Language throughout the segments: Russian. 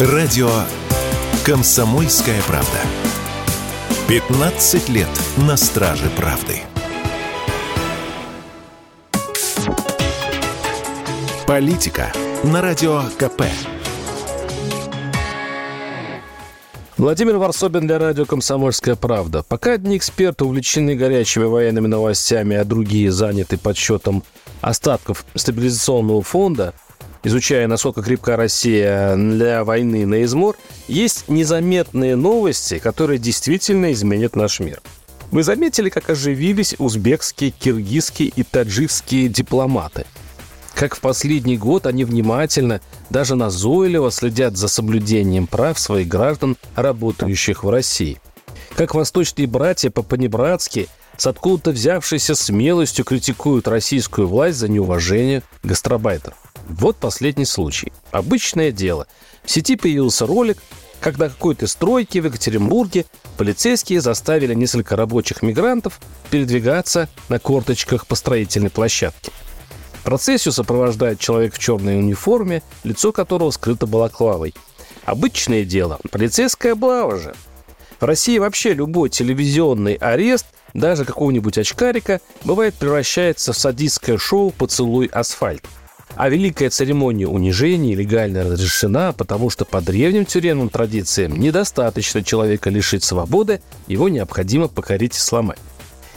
Радио «Комсомольская правда». 15 лет на страже правды. Политика на Радио КП. Владимир Варсобин для радио «Комсомольская правда». Пока одни эксперты увлечены горячими военными новостями, а другие заняты подсчетом остатков стабилизационного фонда, изучая, насколько крепка Россия для войны на измор, есть незаметные новости, которые действительно изменят наш мир. Вы заметили, как оживились узбекские, киргизские и таджикские дипломаты? Как в последний год они внимательно, даже назойливо следят за соблюдением прав своих граждан, работающих в России. Как восточные братья по-понебратски с откуда-то взявшейся смелостью критикуют российскую власть за неуважение гастробайтеров. Вот последний случай. Обычное дело. В сети появился ролик, когда какой-то стройке в Екатеринбурге полицейские заставили несколько рабочих мигрантов передвигаться на корточках по строительной площадке. Процессию сопровождает человек в черной униформе, лицо которого скрыто балаклавой. Обычное дело. Полицейская облава же. В России вообще любой телевизионный арест, даже какого-нибудь очкарика, бывает превращается в садистское шоу «Поцелуй асфальт». А великая церемония унижения легально разрешена, потому что по древним тюремным традициям недостаточно человека лишить свободы, его необходимо покорить и сломать.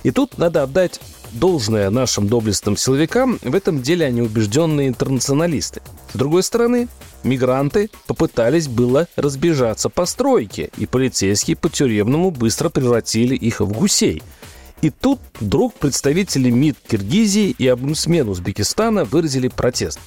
И тут надо отдать должное нашим доблестным силовикам, в этом деле они убежденные интернационалисты. С другой стороны, мигранты попытались было разбежаться по стройке, и полицейские по тюремному быстро превратили их в гусей – и тут вдруг представители МИД Киргизии и омбудсмен Узбекистана выразили протест.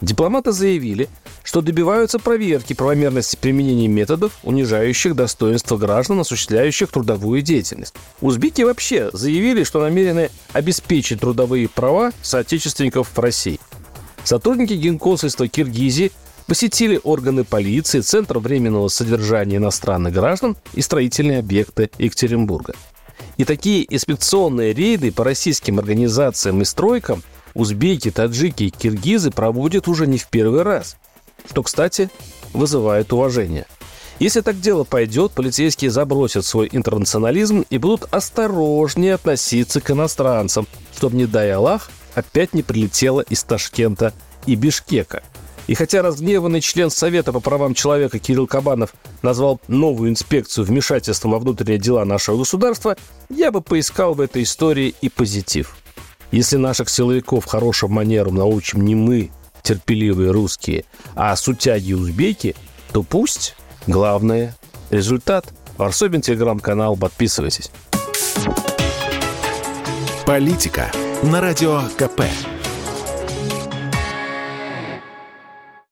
Дипломаты заявили, что добиваются проверки правомерности применения методов, унижающих достоинство граждан, осуществляющих трудовую деятельность. Узбеки вообще заявили, что намерены обеспечить трудовые права соотечественников в России. Сотрудники генконсульства Киргизии посетили органы полиции, Центр временного содержания иностранных граждан и строительные объекты Екатеринбурга. И такие инспекционные рейды по российским организациям и стройкам узбеки, таджики и киргизы проводят уже не в первый раз. Что, кстати, вызывает уважение. Если так дело пойдет, полицейские забросят свой интернационализм и будут осторожнее относиться к иностранцам, чтобы, не дай Аллах, опять не прилетело из Ташкента и Бишкека – и хотя разгневанный член Совета по правам человека Кирилл Кабанов назвал новую инспекцию вмешательством во внутренние дела нашего государства, я бы поискал в этой истории и позитив. Если наших силовиков хорошим манерам научим не мы, терпеливые русские, а сутяги узбеки, то пусть. Главное – результат. Варсобин, телеграм-канал, подписывайтесь. Политика на радио КП.